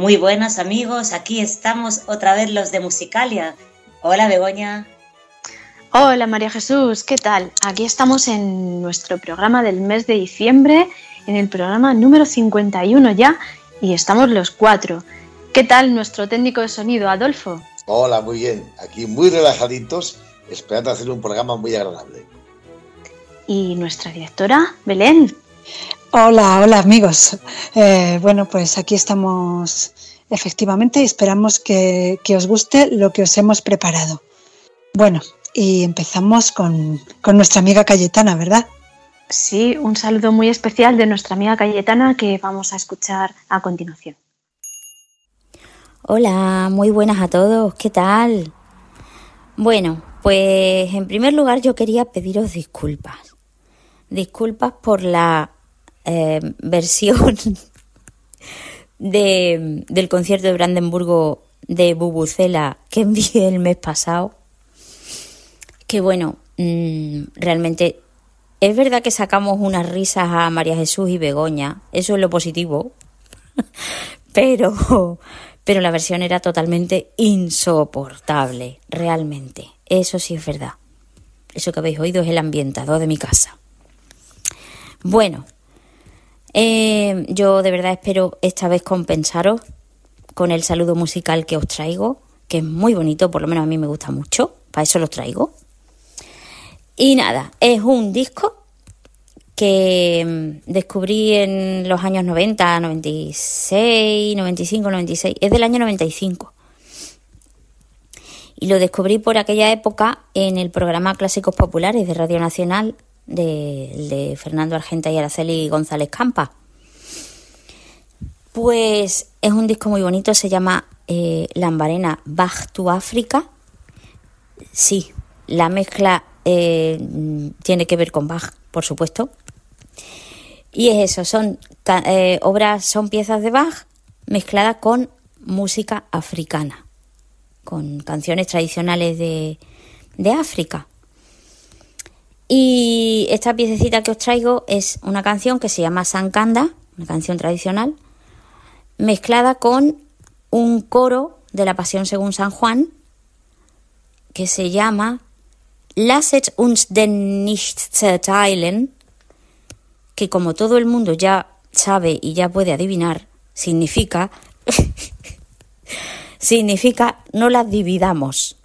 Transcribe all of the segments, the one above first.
Muy buenas amigos, aquí estamos otra vez los de Musicalia. Hola Begoña. Hola María Jesús, ¿qué tal? Aquí estamos en nuestro programa del mes de diciembre, en el programa número 51 ya, y estamos los cuatro. ¿Qué tal nuestro técnico de sonido, Adolfo? Hola, muy bien. Aquí muy relajaditos, esperando hacer un programa muy agradable. Y nuestra directora, Belén. Hola, hola amigos. Eh, bueno, pues aquí estamos efectivamente y esperamos que, que os guste lo que os hemos preparado. Bueno, y empezamos con, con nuestra amiga Cayetana, ¿verdad? Sí, un saludo muy especial de nuestra amiga Cayetana que vamos a escuchar a continuación. Hola, muy buenas a todos, ¿qué tal? Bueno, pues en primer lugar yo quería pediros disculpas. Disculpas por la eh, versión de, del concierto de Brandenburgo de Bubucela que envié el mes pasado. Que bueno, mm, realmente es verdad que sacamos unas risas a María Jesús y Begoña, eso es lo positivo, pero, pero la versión era totalmente insoportable, realmente. Eso sí es verdad. Eso que habéis oído es el ambientador de mi casa. Bueno, eh, yo de verdad espero esta vez compensaros con el saludo musical que os traigo, que es muy bonito, por lo menos a mí me gusta mucho, para eso los traigo. Y nada, es un disco que mm, descubrí en los años 90, 96, 95, 96, es del año 95. Y lo descubrí por aquella época en el programa Clásicos Populares de Radio Nacional de, de Fernando Argenta y Araceli González Campa. Pues es un disco muy bonito, se llama eh, Lambarena Bach to África. Sí, la mezcla eh, tiene que ver con Bach, por supuesto. Y es eso, son eh, obras, son piezas de Bach mezcladas con música africana, con canciones tradicionales de, de África. Y esta piececita que os traigo es una canción que se llama Sankanda, una canción tradicional, mezclada con un coro de la Pasión según San Juan, que se llama Lasset uns denn nicht zerteilen, que como todo el mundo ya sabe y ya puede adivinar, significa Significa no la dividamos,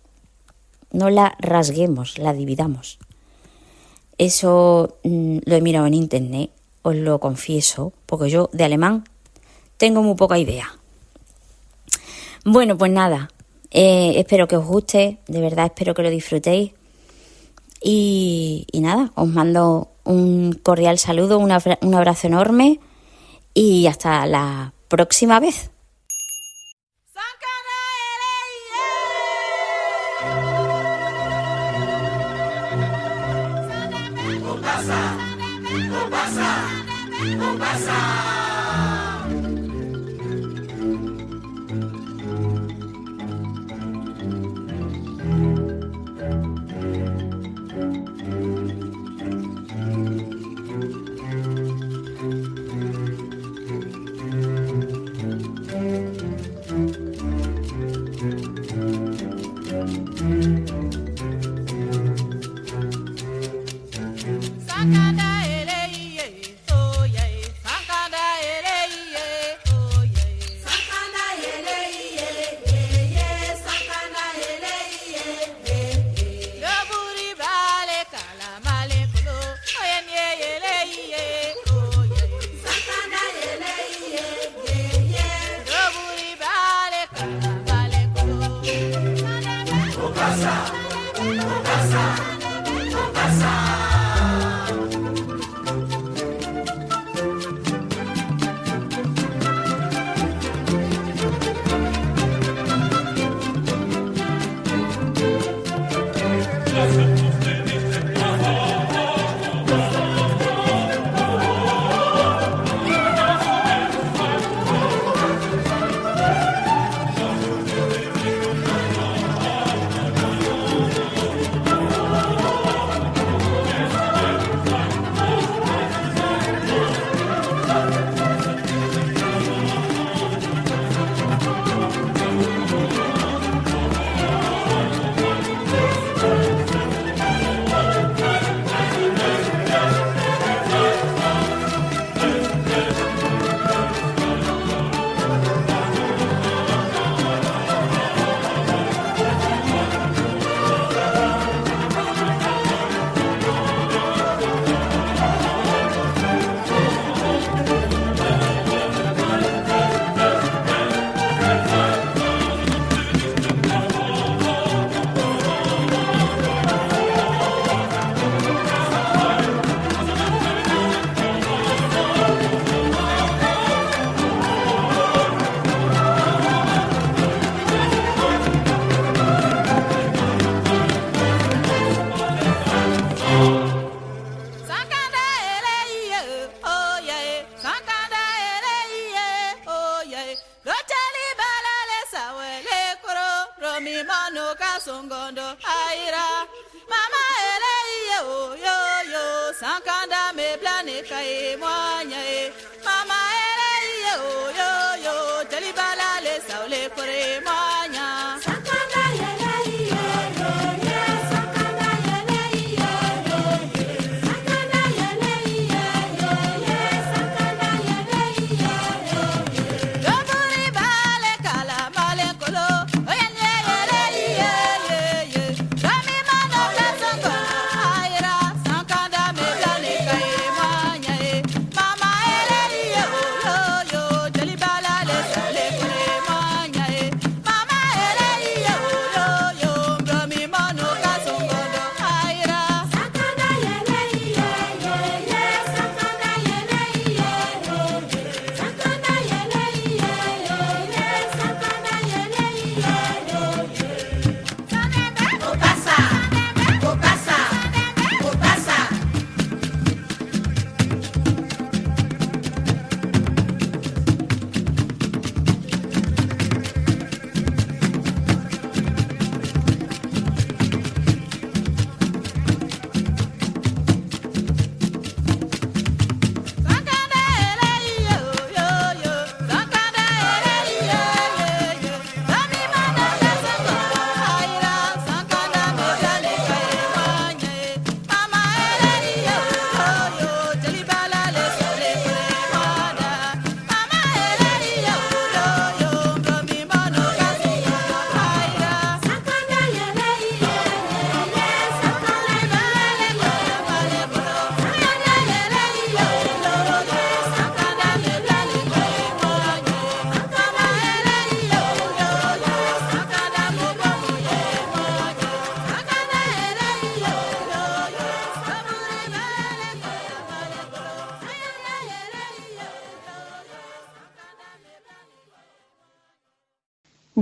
no la rasguemos, la dividamos. Eso mm, lo he mirado en internet, os lo confieso, porque yo de alemán tengo muy poca idea. Bueno, pues nada, eh, espero que os guste, de verdad espero que lo disfrutéis. Y, nada, os mando un cordial saludo, un abrazo enorme y hasta la próxima vez.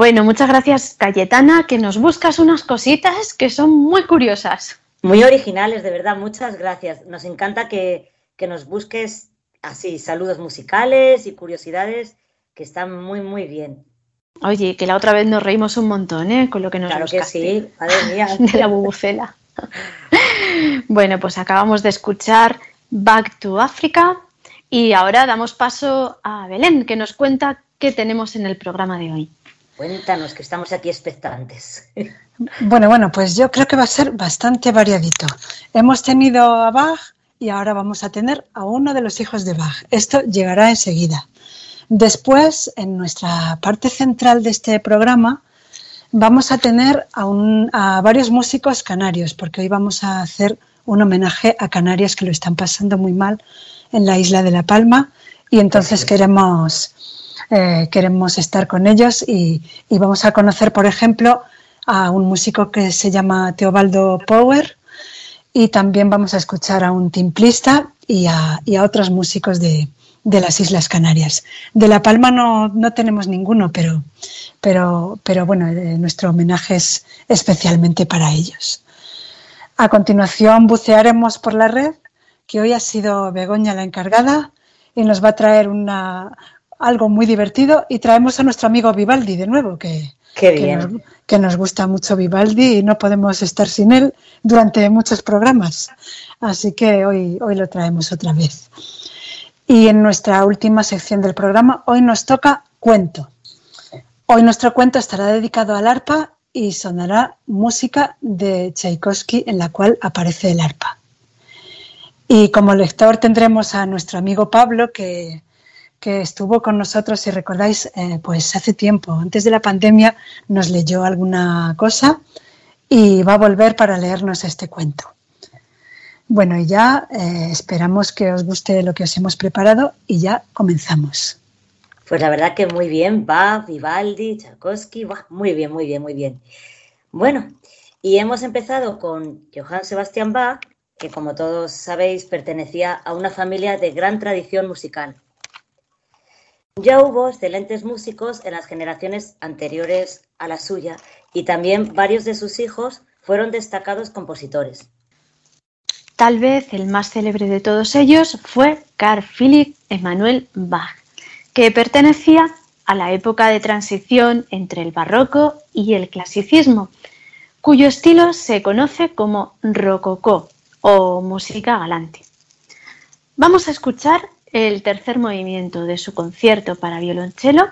Bueno, muchas gracias Cayetana, que nos buscas unas cositas que son muy curiosas. Muy originales, de verdad, muchas gracias. Nos encanta que, nos busques así, saludos musicales y curiosidades que están muy, muy bien. Oye, que la otra vez nos reímos un montón, ¿eh? Con lo que nos Claro que sí, madre mía. De la bubucela. bueno, pues acabamos de escuchar Back to Africa y ahora damos paso a Belén, que nos cuenta qué tenemos en el programa de hoy. Cuéntanos, que estamos aquí expectantes. Bueno, bueno, pues yo creo que va a ser bastante variadito. Hemos tenido a Bach y ahora vamos a tener a uno de los hijos de Bach. Esto llegará enseguida. Después, en nuestra parte central de este programa, vamos a tener a, a, varios músicos canarios, porque hoy vamos a hacer un homenaje a Canarias que lo están pasando muy mal en la isla de La Palma y entonces queremos eh, queremos estar con ellos y, vamos a conocer, por ejemplo, a un músico que se llama Teobaldo Power y también vamos a escuchar a un timplista y a, otros músicos de, las Islas Canarias. De La Palma no, tenemos ninguno, pero, pero, pero bueno, eh, nuestro homenaje es especialmente para ellos. A continuación bucearemos por la red, que hoy ha sido Begoña la encargada y nos va a traer una, algo muy divertido y traemos a nuestro amigo Vivaldi de nuevo, que, que, nos, gusta mucho Vivaldi y no podemos estar sin él durante muchos programas. Así que hoy, hoy lo traemos otra vez. Y en nuestra última sección del programa, hoy nos toca cuento. Hoy nuestro cuento estará dedicado al arpa y sonará música de Tchaikovsky en la cual aparece el arpa. Y como lector tendremos a nuestro amigo Pablo, que, que estuvo con nosotros, si recordáis, eh, pues hace tiempo, antes de la pandemia, nos leyó alguna cosa y va a volver para leernos este cuento. Bueno, y ya eh, esperamos que os guste lo que os hemos preparado y ya comenzamos. Pues la verdad que muy bien, Bach, Vivaldi, Tchaikovsky, muy bien, muy bien, muy bien. Bueno, y hemos empezado con Johann Sebastian Bach, que como todos sabéis pertenecía a una familia de gran tradición musical. Ya hubo excelentes músicos en las generaciones anteriores a la suya y también varios de sus hijos fueron destacados compositores. Tal vez el más célebre de todos ellos fue Carl Philipp Emanuel Bach, que pertenecía a la época de transición entre el barroco y el clasicismo, cuyo estilo se conoce como rococó o música galante. Vamos a escuchar el tercer movimiento de su concierto para violonchelo,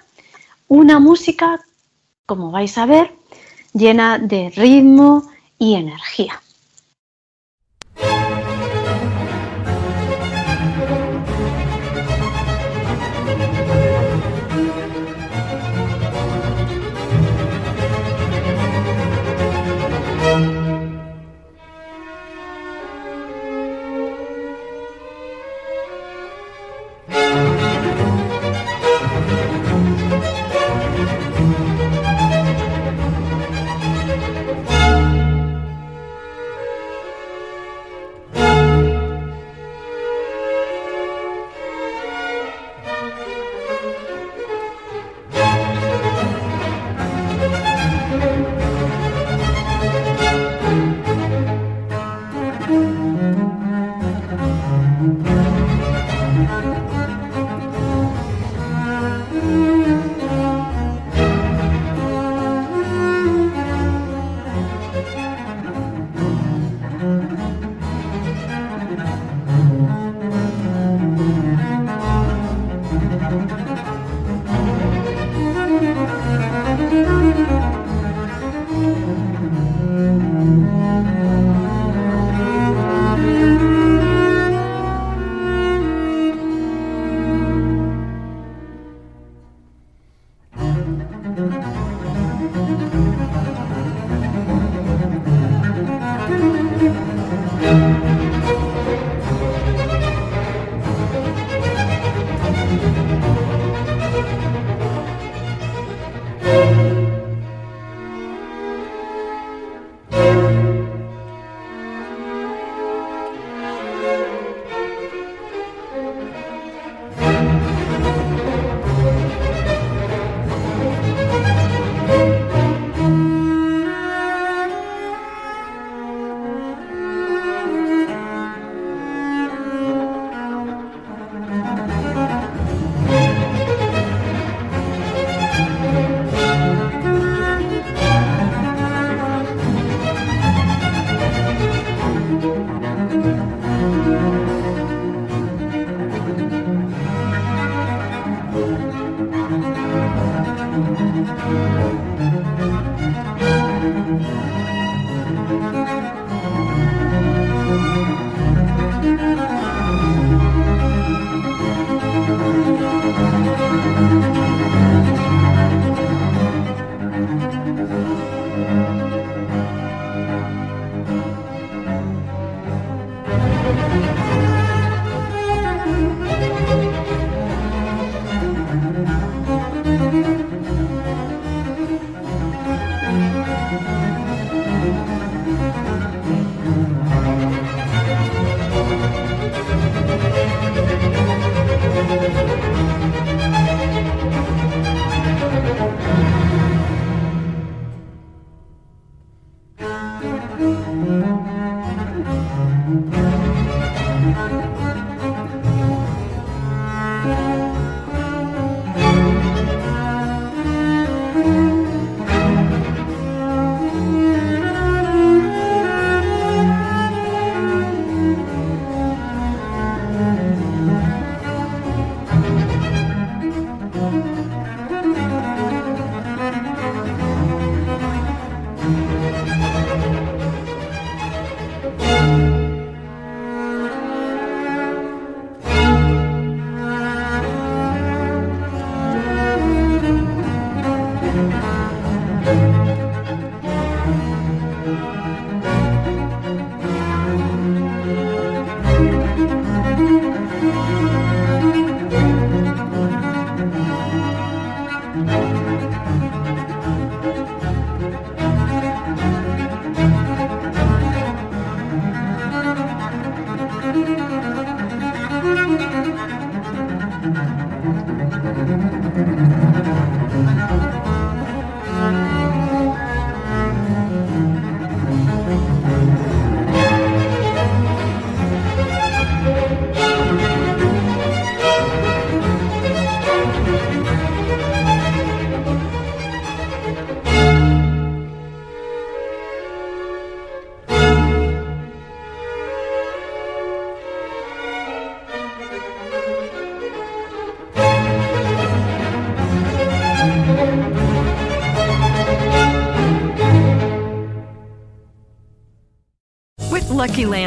una música, como vais a ver, llena de ritmo y energía.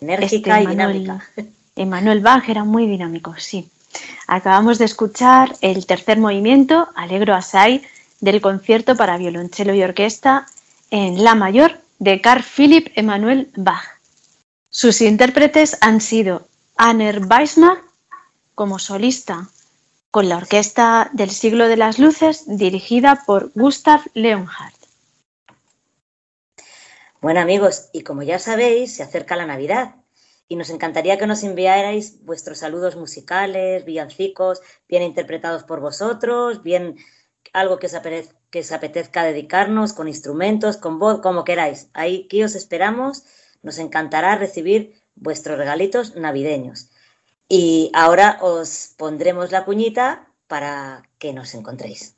Enérgica este y dinámica. Emanuel Bach era muy dinámico, sí. Acabamos de escuchar el tercer movimiento, Alegro Asai, del concierto para violonchelo y orquesta en La mayor de Carl Philipp Emanuel Bach. Sus intérpretes han sido Anner Weissmann como solista con la Orquesta del Siglo de las Luces dirigida por Gustav Leonhardt. Bueno amigos, y como ya sabéis, se acerca la Navidad y nos encantaría que nos enviarais vuestros saludos musicales, villancicos, bien interpretados por vosotros, bien algo que os, os apetezca dedicarnos, con instrumentos, con voz, como queráis. Ahí os esperamos, nos encantará recibir vuestros regalitos navideños. Y ahora os pondremos la cuñita para que nos encontréis.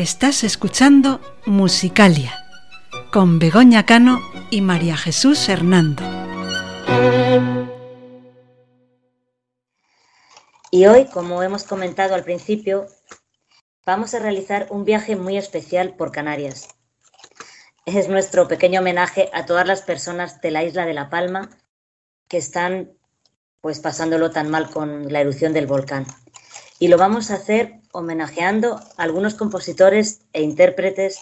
Estás escuchando Musicalia con Begoña Cano y María Jesús Hernando. Y hoy, como hemos comentado al principio, vamos a realizar un viaje muy especial por Canarias. Es nuestro pequeño homenaje a todas las personas de la isla de La Palma que están pues pasándolo tan mal con la erupción del volcán. Y lo vamos a hacer homenajeando a algunos compositores e intérpretes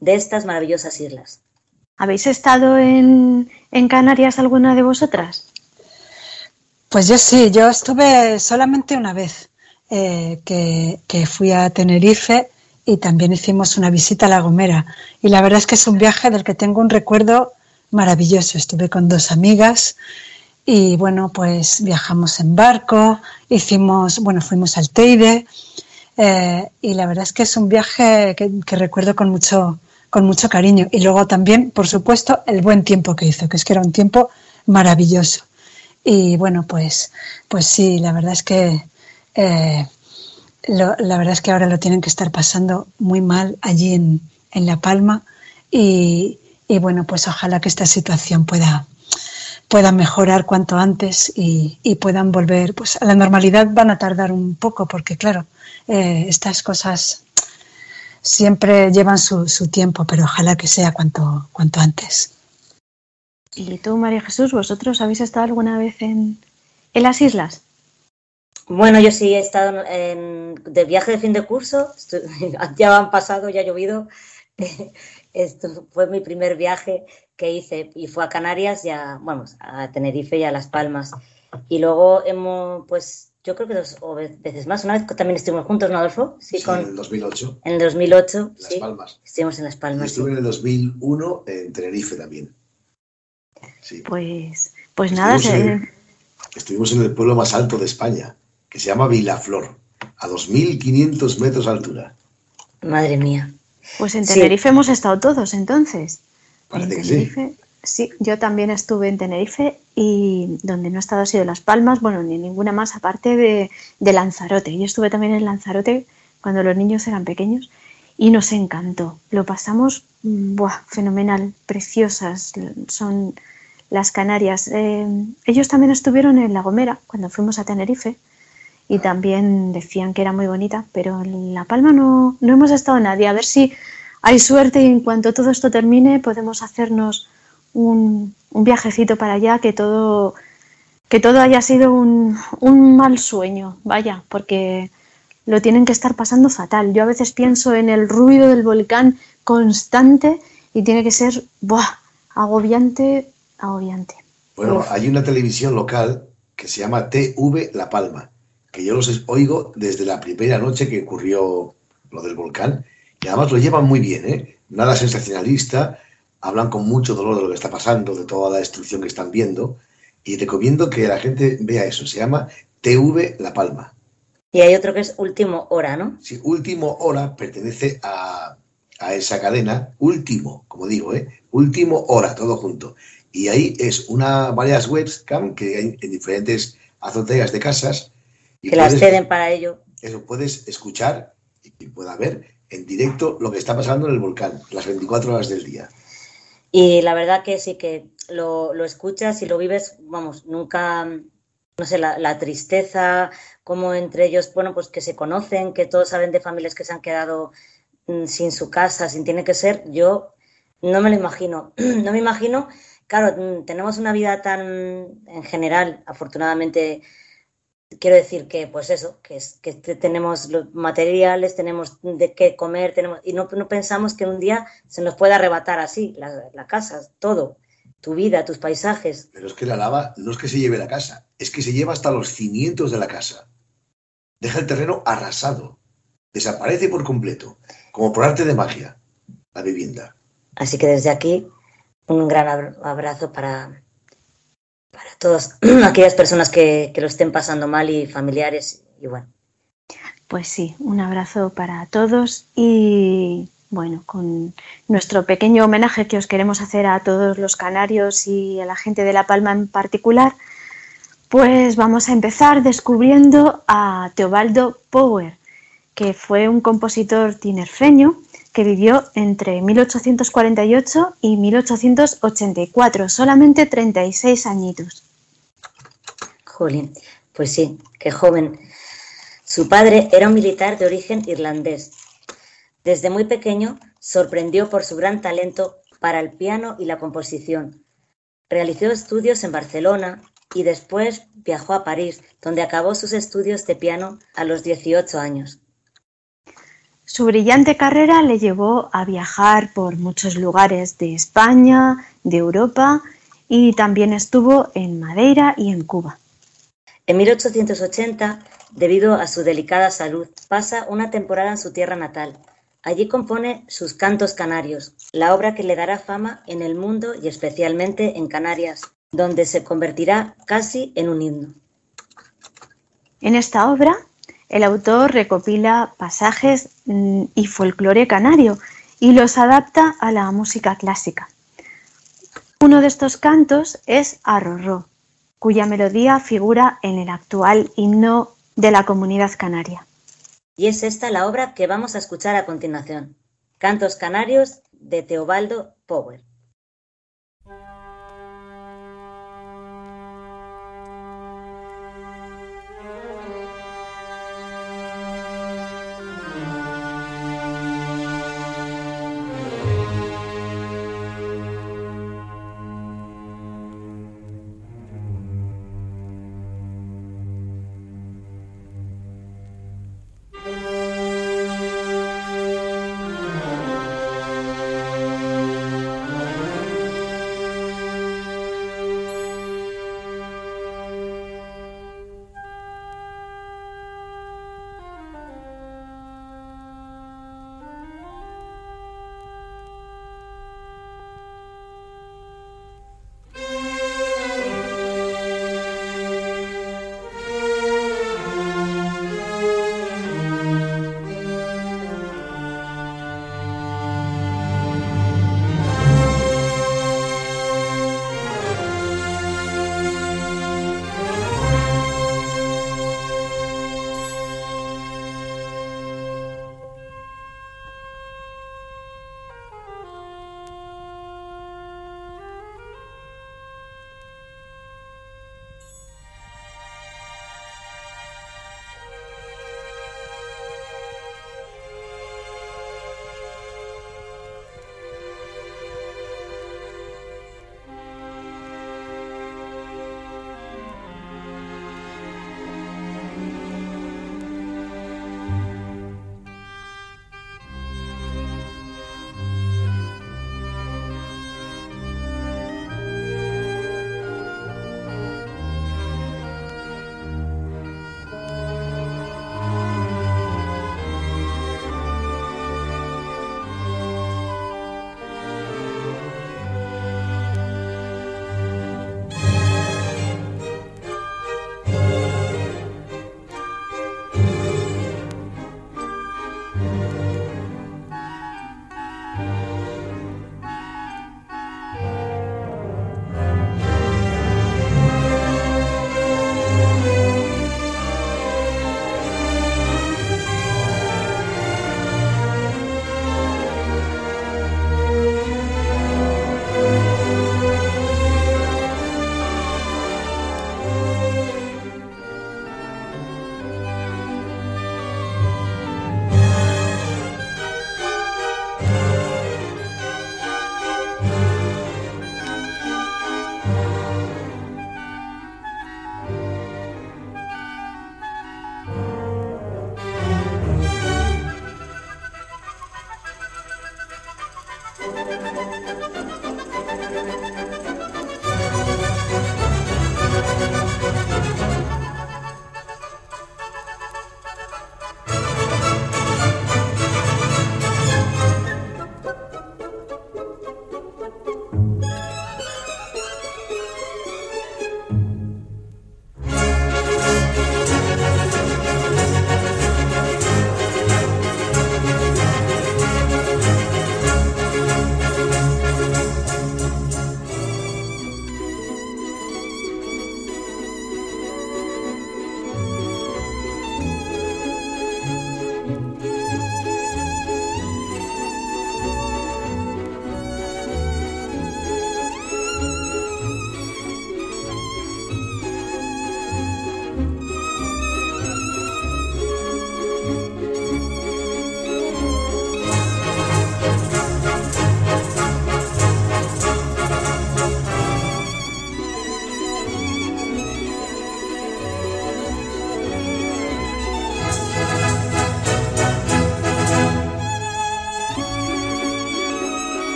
de estas maravillosas islas. ¿Habéis estado en, en Canarias alguna de vosotras? Pues yo sí, yo estuve solamente una vez eh, que, que, fui a Tenerife y también hicimos una visita a La Gomera. Y la verdad es que es un viaje del que tengo un recuerdo maravilloso. Estuve con dos amigas y bueno, pues viajamos en barco, hicimos, bueno, fuimos al Teide eh, y la verdad es que es un viaje que, recuerdo con mucho, con mucho cariño. Y luego también, por supuesto, el buen tiempo que hizo, que es que era un tiempo maravilloso. Y bueno, pues, pues sí, la verdad es que eh, la verdad es que ahora lo tienen que estar pasando muy mal allí en, en La Palma y, y, bueno, pues ojalá que esta situación pueda, pueda mejorar cuanto antes y, y, puedan volver pues a la normalidad van a tardar un poco porque claro, eh, estas cosas siempre llevan su, su, tiempo, pero ojalá que sea cuanto, cuanto antes. ¿Y tú, María Jesús, vosotros habéis estado alguna vez en, en las islas? Bueno, yo sí he estado en, de viaje de fin de curso, estoy, ya han pasado, ya ha llovido. Esto fue mi primer viaje que hice y fue a Canarias, ya, vamos, a Tenerife y a Las Palmas. Y luego hemos, pues, yo creo que dos veces más. Una vez también estuvimos juntos, ¿no, Adolfo? Sí, sí con, en el 2008. En el 2008, Las sí. Palmas. Estuvimos en Las Palmas. Y estuve sí. en el 2001 en Tenerife también. Sí. Pues, pues nada. Estuvimos, en, estuvimos en el pueblo más alto de España, que se llama Vilaflor, a 2.500 metros de altura. Madre mía. Pues en Tenerife sí. hemos estado todos entonces. Parece en que Tenerife, sí. sí. yo también estuve en Tenerife y donde no he estado ha sido Las Palmas, bueno, ni ninguna más aparte de, de Lanzarote. Yo estuve también en Lanzarote cuando los niños eran pequeños y nos encantó. Lo pasamos buah, fenomenal, preciosas son las Canarias. Eh, ellos también estuvieron en La Gomera cuando fuimos a Tenerife y también decían que era muy bonita, pero en La Palma no, no hemos estado nadie. A ver si hay suerte y en cuanto todo esto termine podemos hacernos un, un viajecito para allá, que todo, que todo haya sido un, un mal sueño, vaya, porque lo tienen que estar pasando fatal. Yo a veces pienso en el ruido del volcán constante y tiene que ser ¡buah! agobiante, agobiante. Bueno, Uf. hay una televisión local que se llama TV La Palma, que yo los oigo desde la primera noche que ocurrió lo del volcán, y además lo llevan muy bien, ¿eh? Nada sensacionalista, hablan con mucho dolor de lo que está pasando, de toda la destrucción que están viendo, y recomiendo que la gente vea eso, se llama TV La Palma. Y hay otro que es Último Hora, ¿no? Sí, Último Hora pertenece a, a esa cadena, Último, como digo, ¿eh? Último Hora, todo junto. Y ahí es una varias webcam que hay en diferentes azoteas de casas. Que puedes, las ceden para ello. Eso, puedes escuchar y pueda ver en directo lo que está pasando en el volcán, las 24 horas del día. Y la verdad que sí que lo, lo escuchas y lo vives, vamos, nunca, no sé, la, la, tristeza, como entre ellos, bueno, pues que se conocen, que todos saben de familias que se han quedado mm, sin su casa, sin tiene que ser, yo no me lo imagino, no me imagino, claro, mm, tenemos una vida tan, en general, afortunadamente, quiero decir que, pues eso, que, es, que tenemos los materiales, tenemos de qué comer, tenemos, y no, no pensamos que un día se nos pueda arrebatar así, la, la casa, todo tu vida, tus paisajes. Pero es que la lava no es que se lleve la casa, es que se lleva hasta los cimientos de la casa. Deja el terreno arrasado. Desaparece por completo, como por arte de magia, la vivienda. Así que desde aquí, un gran abrazo para, para todas aquellas personas que, que, lo estén pasando mal y familiares. Y bueno. Pues sí, un abrazo para todos y bueno, con nuestro pequeño homenaje que os queremos hacer a todos los canarios y a la gente de La Palma en particular, pues vamos a empezar descubriendo a Teobaldo Power, que fue un compositor tinerfeño que vivió entre 1848 y 1884, solamente 36 añitos. Jolín, pues sí, qué joven. Su padre era un militar de origen irlandés. Desde muy pequeño sorprendió por su gran talento para el piano y la composición. Realizó estudios en Barcelona y después viajó a París, donde acabó sus estudios de piano a los 18 años. Su brillante carrera le llevó a viajar por muchos lugares de España, de Europa y también estuvo en Madeira y en Cuba. En 1880, debido a su delicada salud, pasa una temporada en su tierra natal. Allí compone sus Cantos Canarios, la obra que le dará fama en el mundo y especialmente en Canarias, donde se convertirá casi en un himno. En esta obra, el autor recopila pasajes mm, y folclore canario y los adapta a la música clásica. Uno de estos cantos es Arrorró, cuya melodía figura en el actual himno de la comunidad canaria. Y es esta la obra que vamos a escuchar a continuación. Cantos Canarios de Teobaldo Power.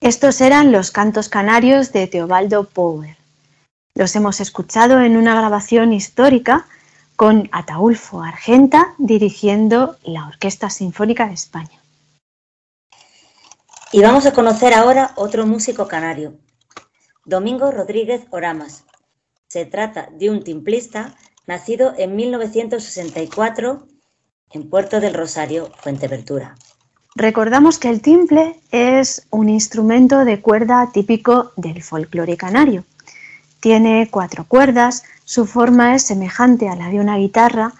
Estos eran los cantos canarios de Teobaldo Power. Los hemos escuchado en una grabación histórica con Ataulfo Argenta dirigiendo la Orquesta Sinfónica de España. Y vamos a conocer ahora otro músico canario, Domingo Rodríguez Oramas. Se trata de un timplista nacido en 1964 en Puerto del Rosario, Fuenteventura. Recordamos que el timple es un instrumento de cuerda típico del folclore canario. Tiene cuatro cuerdas, su forma es semejante a la de una guitarra,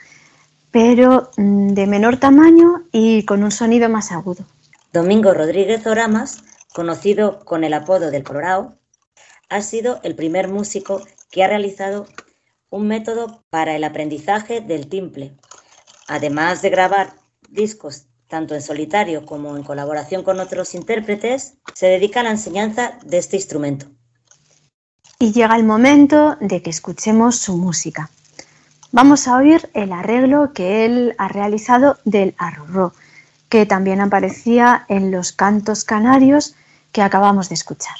pero mm, de menor tamaño y con un sonido más agudo. Domingo Rodríguez Oramas, conocido con el apodo del Colorado, ha sido el primer músico que ha realizado un método para el aprendizaje del timple. Además de grabar discos tanto en solitario como en colaboración con otros intérpretes, se dedica a la enseñanza de este instrumento. Y llega el momento de que escuchemos su música. Vamos a oír el arreglo que él ha realizado del arrorró, que también aparecía en los cantos canarios que acabamos de escuchar.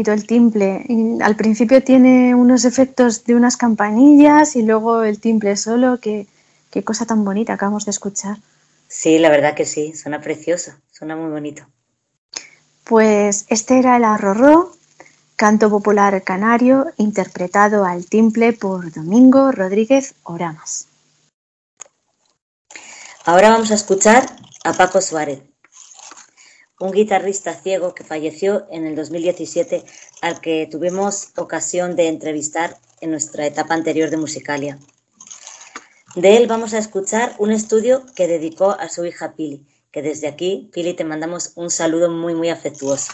Bonito el timple. Al principio tiene unos efectos de unas campanillas y luego el timple solo. Qué, qué cosa tan bonita acabamos de escuchar. Sí, la verdad que sí, suena precioso, suena muy bonito. Pues este era el arrorró, canto popular canario, interpretado al timple por Domingo Rodríguez Oramas. Ahora vamos a escuchar a Paco Suárez, un guitarrista ciego que falleció en el 2017 al que tuvimos ocasión de entrevistar en nuestra etapa anterior de Musicalia. De él vamos a escuchar un estudio que dedicó a su hija Pili, que desde aquí, Pili, te mandamos un saludo muy, muy afectuoso.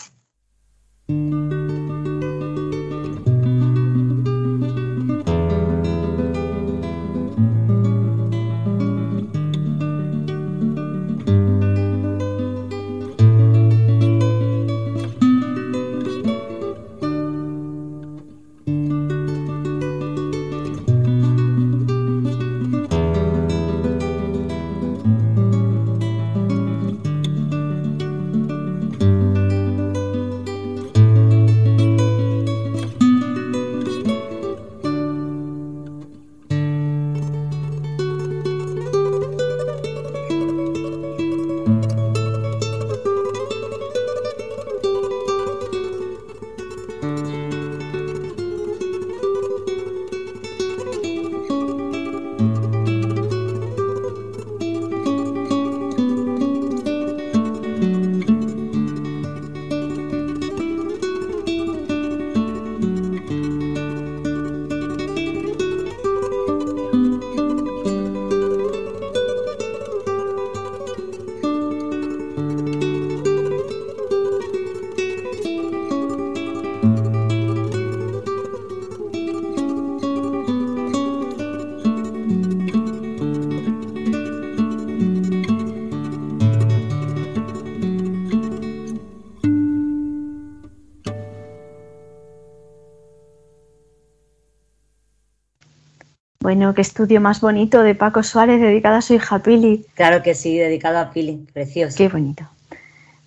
Bueno, qué estudio más bonito de Paco Suárez dedicado a su hija Pili. Claro que sí, dedicado a Pili, precioso. Qué bonito.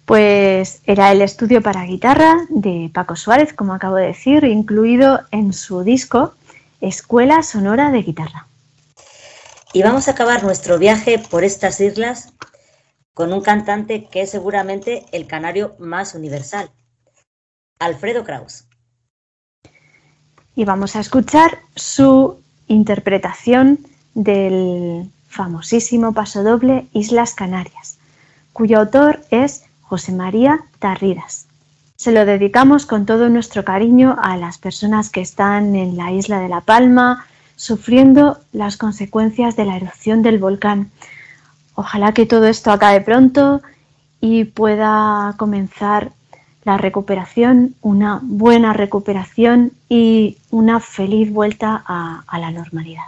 Pues era el estudio para guitarra de Paco Suárez, como acabo de decir, incluido en su disco Escuela Sonora de Guitarra. Y vamos a acabar nuestro viaje por estas islas con un cantante que es seguramente el canario más universal, Alfredo Kraus. Y vamos a escuchar su interpretación del famosísimo pasodoble Islas Canarias, cuyo autor es José María Tarridas. Se lo dedicamos con todo nuestro cariño a las personas que están en la isla de La Palma sufriendo las consecuencias de la erupción del volcán. Ojalá que todo esto acabe pronto y pueda comenzar la recuperación, una buena recuperación y una feliz vuelta a, la normalidad.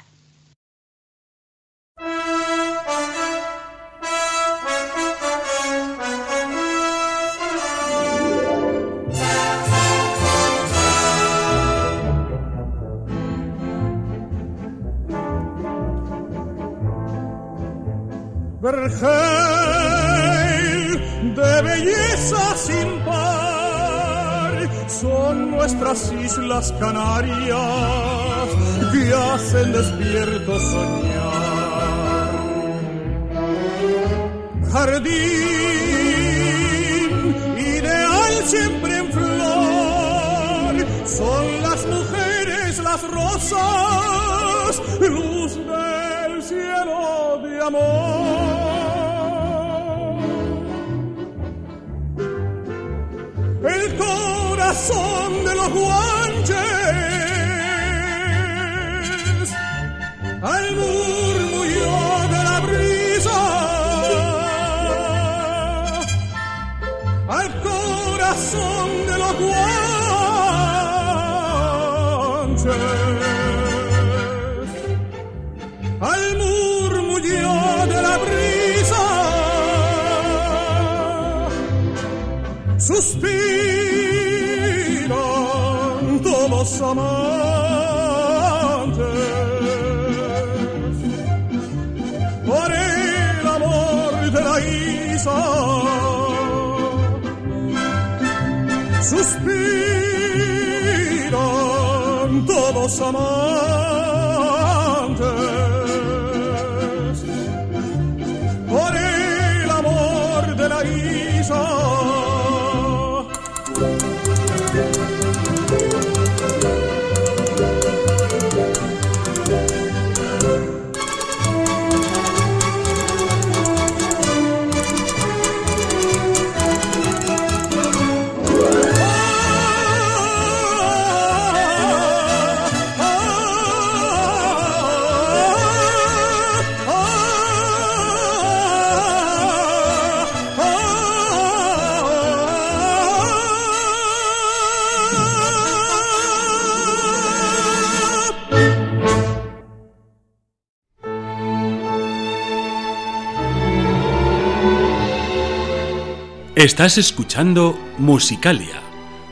Belleza sin par son nuestras islas Canarias que hacen despierto soñar. Jardín ideal siempre en flor son las mujeres, las rosas, luz del cielo de amor. Corazón de los guanches. Al murmullo de la brisa. Al corazón de los guanches. Al murmullo de la brisa. Suspiran todos amantes por el amor de la isla. Suspiran todos amantes Estás escuchando Musicalia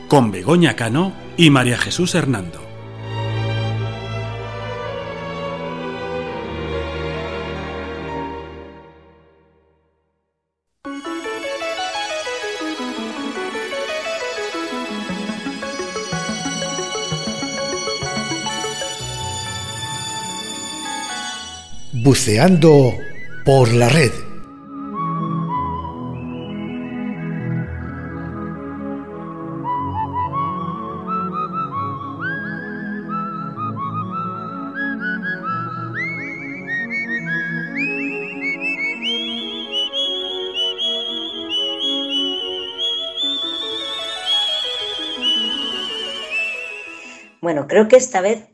con Begoña Cano y María Jesús Hernando. Buceando por la red. Creo que esta vez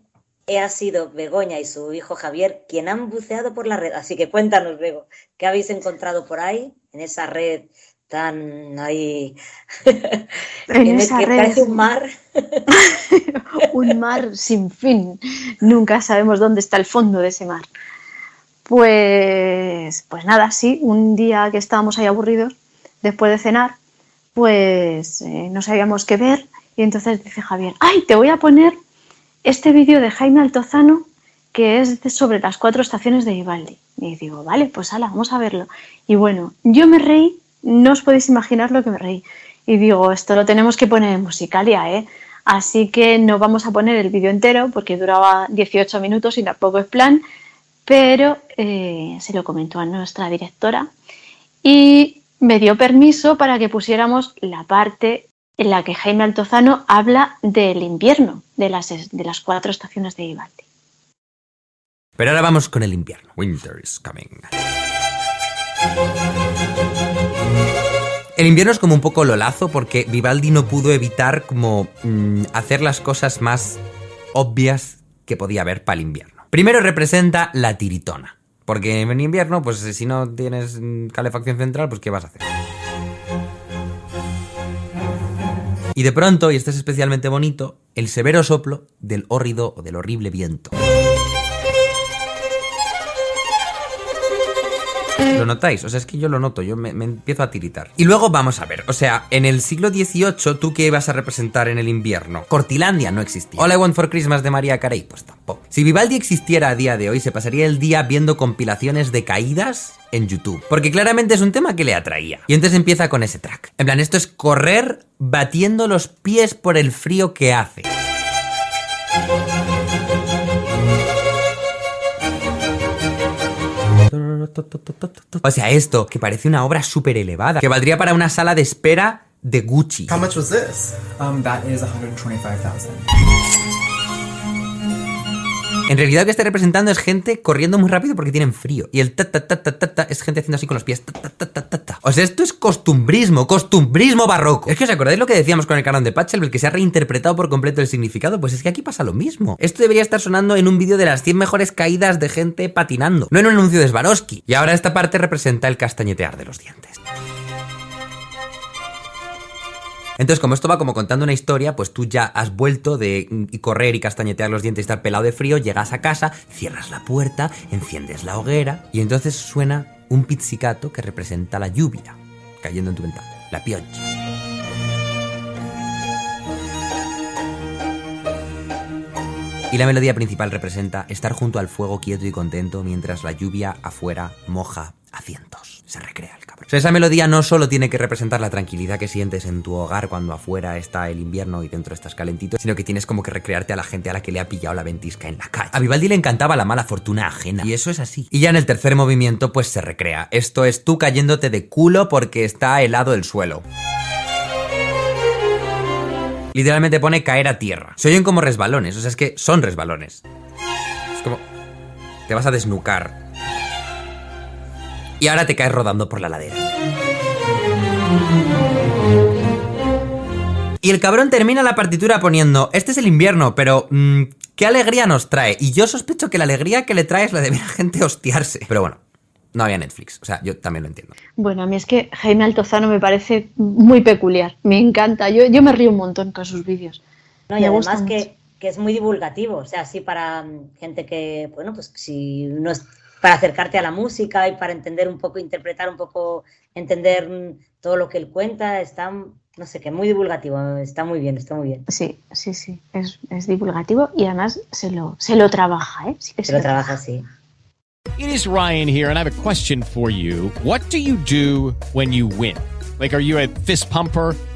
ha sido Begoña y su hijo Javier quien han buceado por la red. Así que cuéntanos, Bego, ¿qué habéis encontrado por ahí, en esa red tan ahí? En esa que red. parece un mar. un mar sin fin. Nunca sabemos dónde está el fondo de ese mar. Pues, pues nada, sí, un día que estábamos ahí aburridos, después de cenar, pues eh, no sabíamos qué ver y entonces dice Javier, ay, te voy a poner este vídeo de Jaime Altozano que es sobre las cuatro estaciones de Vivaldi. Y digo, vale, pues hala, vamos a verlo. Y bueno, yo me reí, no os podéis imaginar lo que me reí. Y digo, esto lo tenemos que poner en Musicalia, ¿eh? Así que no vamos a poner el vídeo entero porque duraba 18 minutos y tampoco es plan, pero eh, se lo comentó a nuestra directora y me dio permiso para que pusiéramos la parte en la que Jaime Altozano habla del invierno, de las, de las cuatro estaciones de Vivaldi. Pero ahora vamos con el invierno. Winter is coming. El invierno es como un poco lolazo porque Vivaldi no pudo evitar como mm, hacer las cosas más obvias que podía haber para el invierno. Primero representa la tiritona. Porque en invierno, pues si no tienes mm, calefacción central, pues ¿qué vas a hacer? Y de pronto, y esto es especialmente bonito, el severo soplo del hórrido o del horrible viento. ¿Lo notáis? O sea, es que yo lo noto, yo me, empiezo a tiritar. Y luego vamos a ver, o sea, en el siglo XVIII, ¿tú qué ibas a representar en el invierno? Cortilandia no existía. All I Want for Christmas de María Carey, pues tampoco. Si Vivaldi existiera a día de hoy, se pasaría el día viendo compilaciones de caídas en YouTube. Porque claramente es un tema que le atraía. Y entonces empieza con ese track. En plan, esto es correr batiendo los pies por el frío que hace. O sea, esto, que parece una obra súper elevada, que valdría para una sala de espera de Gucci. How much was this? Um, that is 125,000. En realidad lo que está representando es gente corriendo muy rápido porque tienen frío. Y el ta ta ta ta ta, es gente haciendo así con los pies. Ta, ta, ta, ta, ta, ta. O sea, esto es costumbrismo, costumbrismo barroco. Es que os acordáis lo que decíamos con el canon de Pachelbel, que se ha reinterpretado por completo el significado. Pues es que aquí pasa lo mismo. Esto debería estar sonando en un vídeo de las 100 mejores caídas de gente patinando, no en un anuncio de Swarovski. Y ahora esta parte representa el castañetear de los dientes. Entonces, como esto va como contando una historia, pues tú ya has vuelto de y correr y castañetear los dientes y estar pelado de frío, llegas a casa, cierras la puerta, enciendes la hoguera y entonces suena un pizzicato que representa la lluvia cayendo en tu ventana, la pioggia. Y la melodía principal representa estar junto al fuego quieto y contento mientras la lluvia afuera moja a cientos. Se recrea el esa melodía no solo tiene que representar la tranquilidad que sientes en tu hogar cuando afuera está el invierno y dentro estás calentito, sino que tienes como que recrearte a la gente a la que le ha pillado la ventisca en la calle. A Vivaldi le encantaba la mala fortuna ajena. Y eso es así. Y ya en el tercer movimiento, pues se recrea. Esto es tú cayéndote de culo porque está helado el suelo. Literalmente pone caer a tierra. Se oyen como resbalones, o sea, es que son resbalones. Es como... Te vas a desnucar y ahora te caes rodando por la ladera. Y el cabrón termina la partitura poniendo, este es el invierno, pero mmm, ¿qué alegría nos trae? Y yo sospecho que la alegría que le trae es la de ver a gente hostiarse. Pero bueno, no había Netflix, o sea, yo también lo entiendo. Bueno, a mí es que Jaime Altozano me parece muy peculiar, me encanta, yo, yo me río un montón con sus vídeos. No, y me además que, que, es muy divulgativo, o sea, así para gente que, bueno, pues si no es para acercarte a la música y para entender un poco, interpretar un poco, entender todo lo que él cuenta, está, no sé qué, muy divulgativo, está muy bien, está muy bien. Sí, sí, sí, es, es divulgativo y además se lo, se lo trabaja, ¿eh? Sí que se, se lo, lo trabaja, sí. It is Ryan here and I have a question for you. What do you do when you win? Like, are you a fist pumper?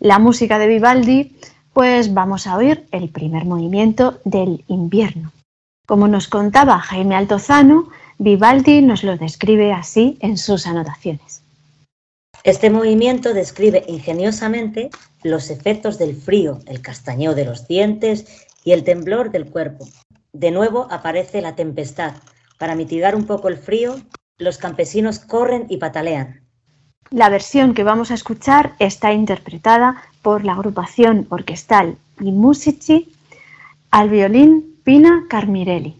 la música de Vivaldi, pues vamos a oír el primer movimiento del invierno. Como nos contaba Jaime Altozano, Vivaldi nos lo describe así en sus anotaciones. Este movimiento describe ingeniosamente los efectos del frío, el castañeo de los dientes y el temblor del cuerpo. De nuevo aparece la tempestad. Para mitigar un poco el frío, los campesinos corren y patalean. La versión que vamos a escuchar está interpretada por la agrupación orquestal I Musici al violín Pina Carmirelli.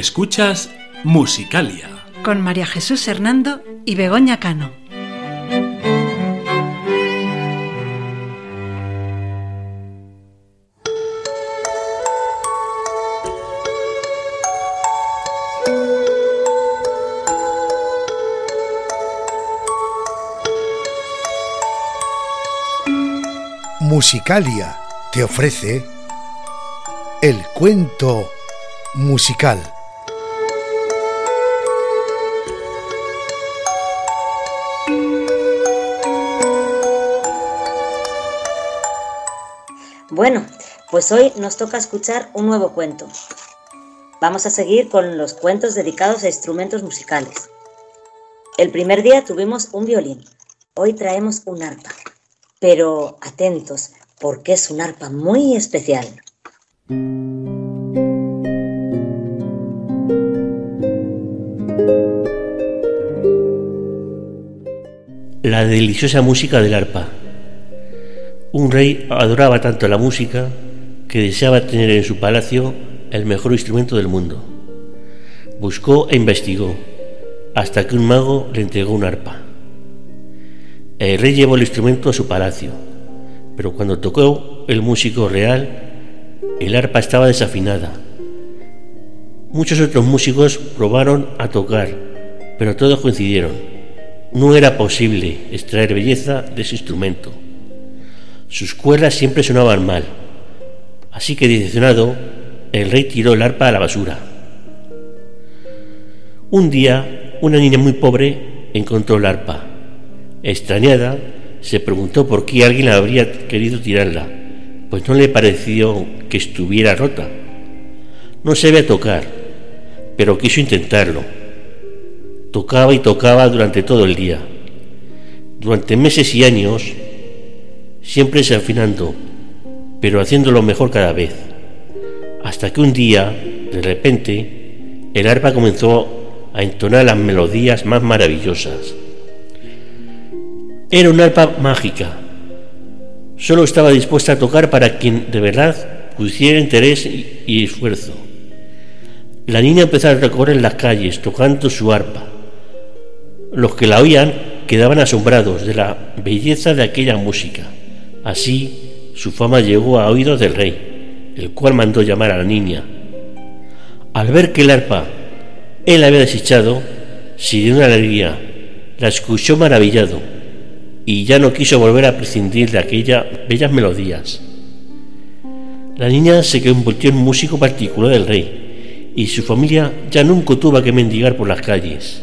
Escuchas Musicalia. Con María Jesús Hernando y Begoña Cano. Musicalia te ofrece el cuento musical. Bueno, pues hoy nos toca escuchar un nuevo cuento. Vamos a seguir con los cuentos dedicados a instrumentos musicales. El primer día tuvimos un violín, hoy traemos un arpa. Pero atentos, porque es un arpa muy especial. La deliciosa música del arpa. Un rey adoraba tanto la música que deseaba tener en su palacio el mejor instrumento del mundo. Buscó e investigó hasta que un mago le entregó un arpa. El rey llevó el instrumento a su palacio, pero cuando tocó el músico real, el arpa estaba desafinada. Muchos otros músicos probaron a tocar, pero todos coincidieron. No era posible extraer belleza de ese instrumento. Sus cuerdas siempre sonaban mal. Así que, decepcionado, el rey tiró el arpa a la basura. Un día, una niña muy pobre encontró el arpa. Extrañada, se preguntó por qué alguien habría querido tirarla, pues no le pareció que estuviera rota. No sabía tocar, pero quiso intentarlo. Tocaba y tocaba durante todo el día. Durante meses y años, siempre se afinando, pero haciéndolo mejor cada vez. Hasta que un día, de repente, el arpa comenzó a entonar las melodías más maravillosas. Era un arpa mágica. Solo estaba dispuesta a tocar para quien de verdad pusiera interés y esfuerzo. La niña empezó a recorrer las calles tocando su arpa. Los que la oían quedaban asombrados de la belleza de aquella música. Así, su fama llegó a oídos del rey, el cual mandó llamar a la niña. Al ver que el arpa él había desechado, se dio una alegría, la escuchó maravillado y ya no quiso volver a prescindir de aquellas bellas melodías. La niña se convirtió en músico particular del rey y su familia ya nunca tuvo que mendigar por las calles.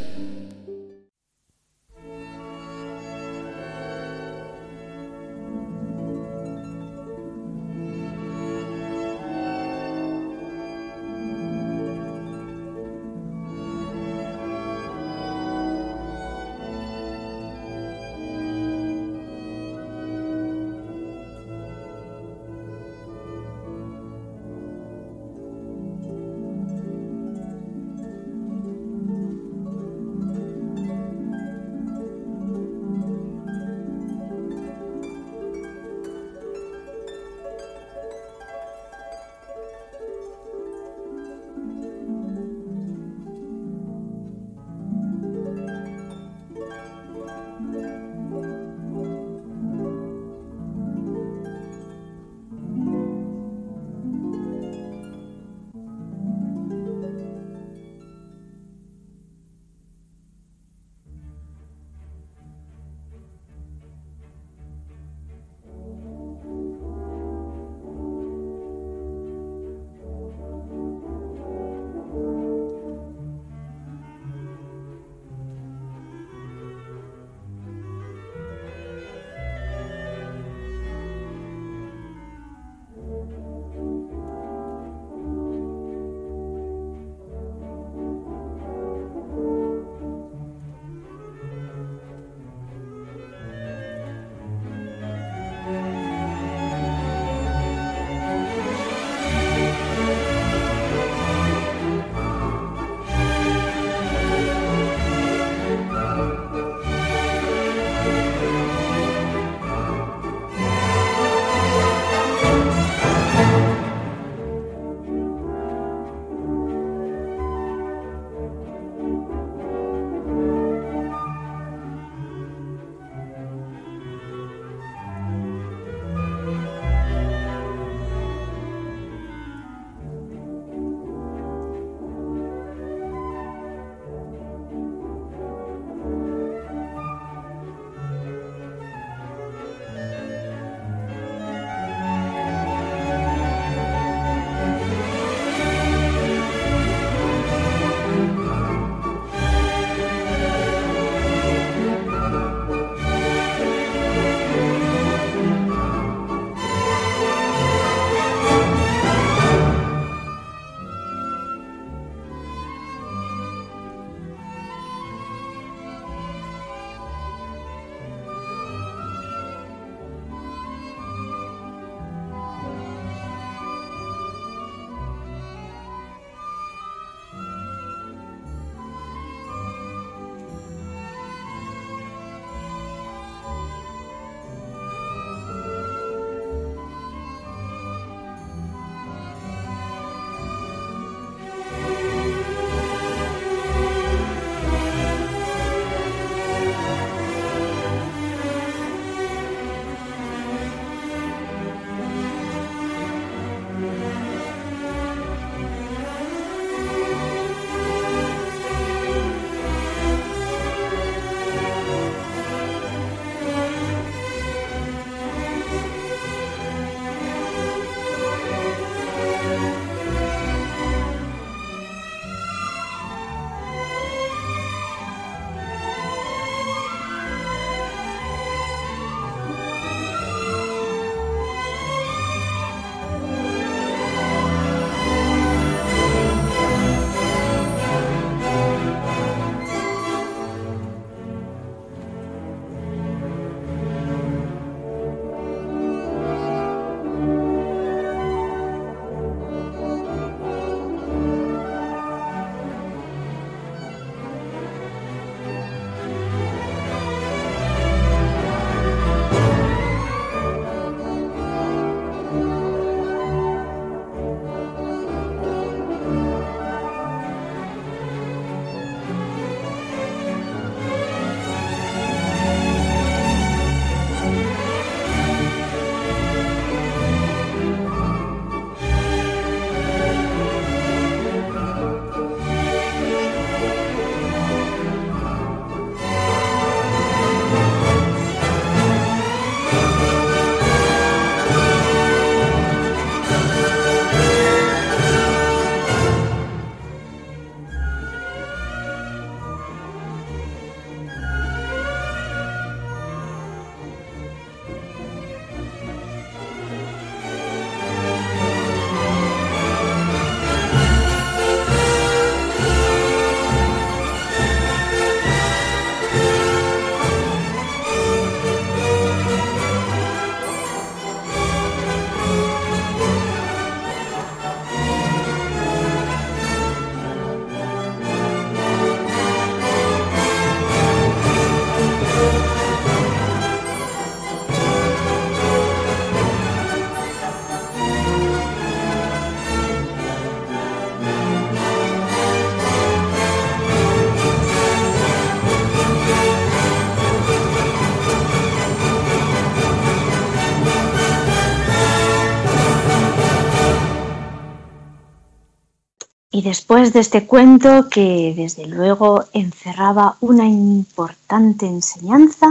Después de este cuento que desde luego encerraba una importante enseñanza,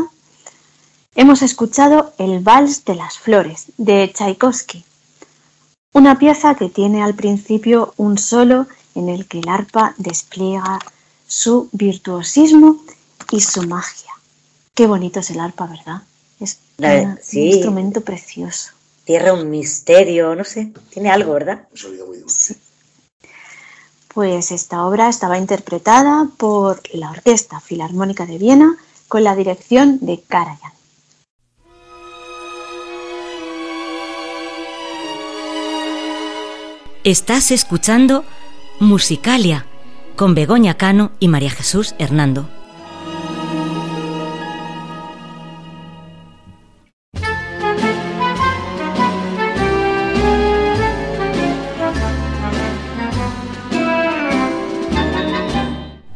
hemos escuchado el Vals de las Flores de Tchaikovsky, una pieza que tiene al principio un solo en el que el arpa despliega su virtuosismo y su magia. Qué bonito es el arpa, ¿verdad? Es La- una- sí. un instrumento precioso. Tierra un misterio, no sé, tiene algo, ¿verdad? Pues esta obra estaba interpretada por la Orquesta Filarmónica de Viena con la dirección de Karajan. Estás escuchando Musicalia con Begoña Cano y María Jesús Hernando.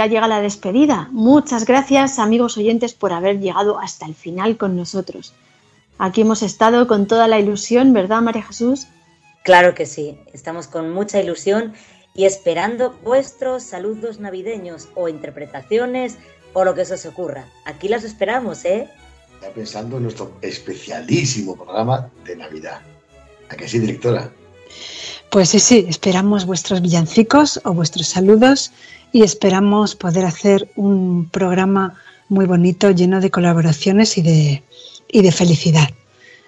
ya llega la despedida. Muchas gracias, amigos oyentes, por haber llegado hasta el final con nosotros. Aquí hemos estado con toda la ilusión, ¿verdad, María Jesús? Claro que sí, estamos con mucha ilusión y esperando vuestros saludos navideños o interpretaciones o lo que se os ocurra. Aquí las esperamos, ¿eh? Ya pensando en nuestro especialísimo programa de Navidad. ¿A que sí, directora? Pues sí, sí, esperamos vuestros villancicos o vuestros saludos y esperamos poder hacer un programa muy bonito, lleno de colaboraciones y de, y de felicidad.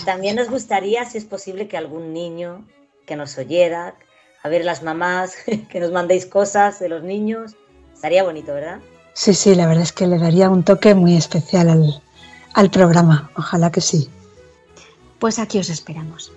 También nos gustaría, si es posible, que algún niño que nos oyera, a ver las mamás, que nos mandéis cosas de los niños. Estaría bonito, ¿verdad? Sí, sí, la verdad es que le daría un toque muy especial al, al programa. Ojalá que sí. Pues aquí os esperamos.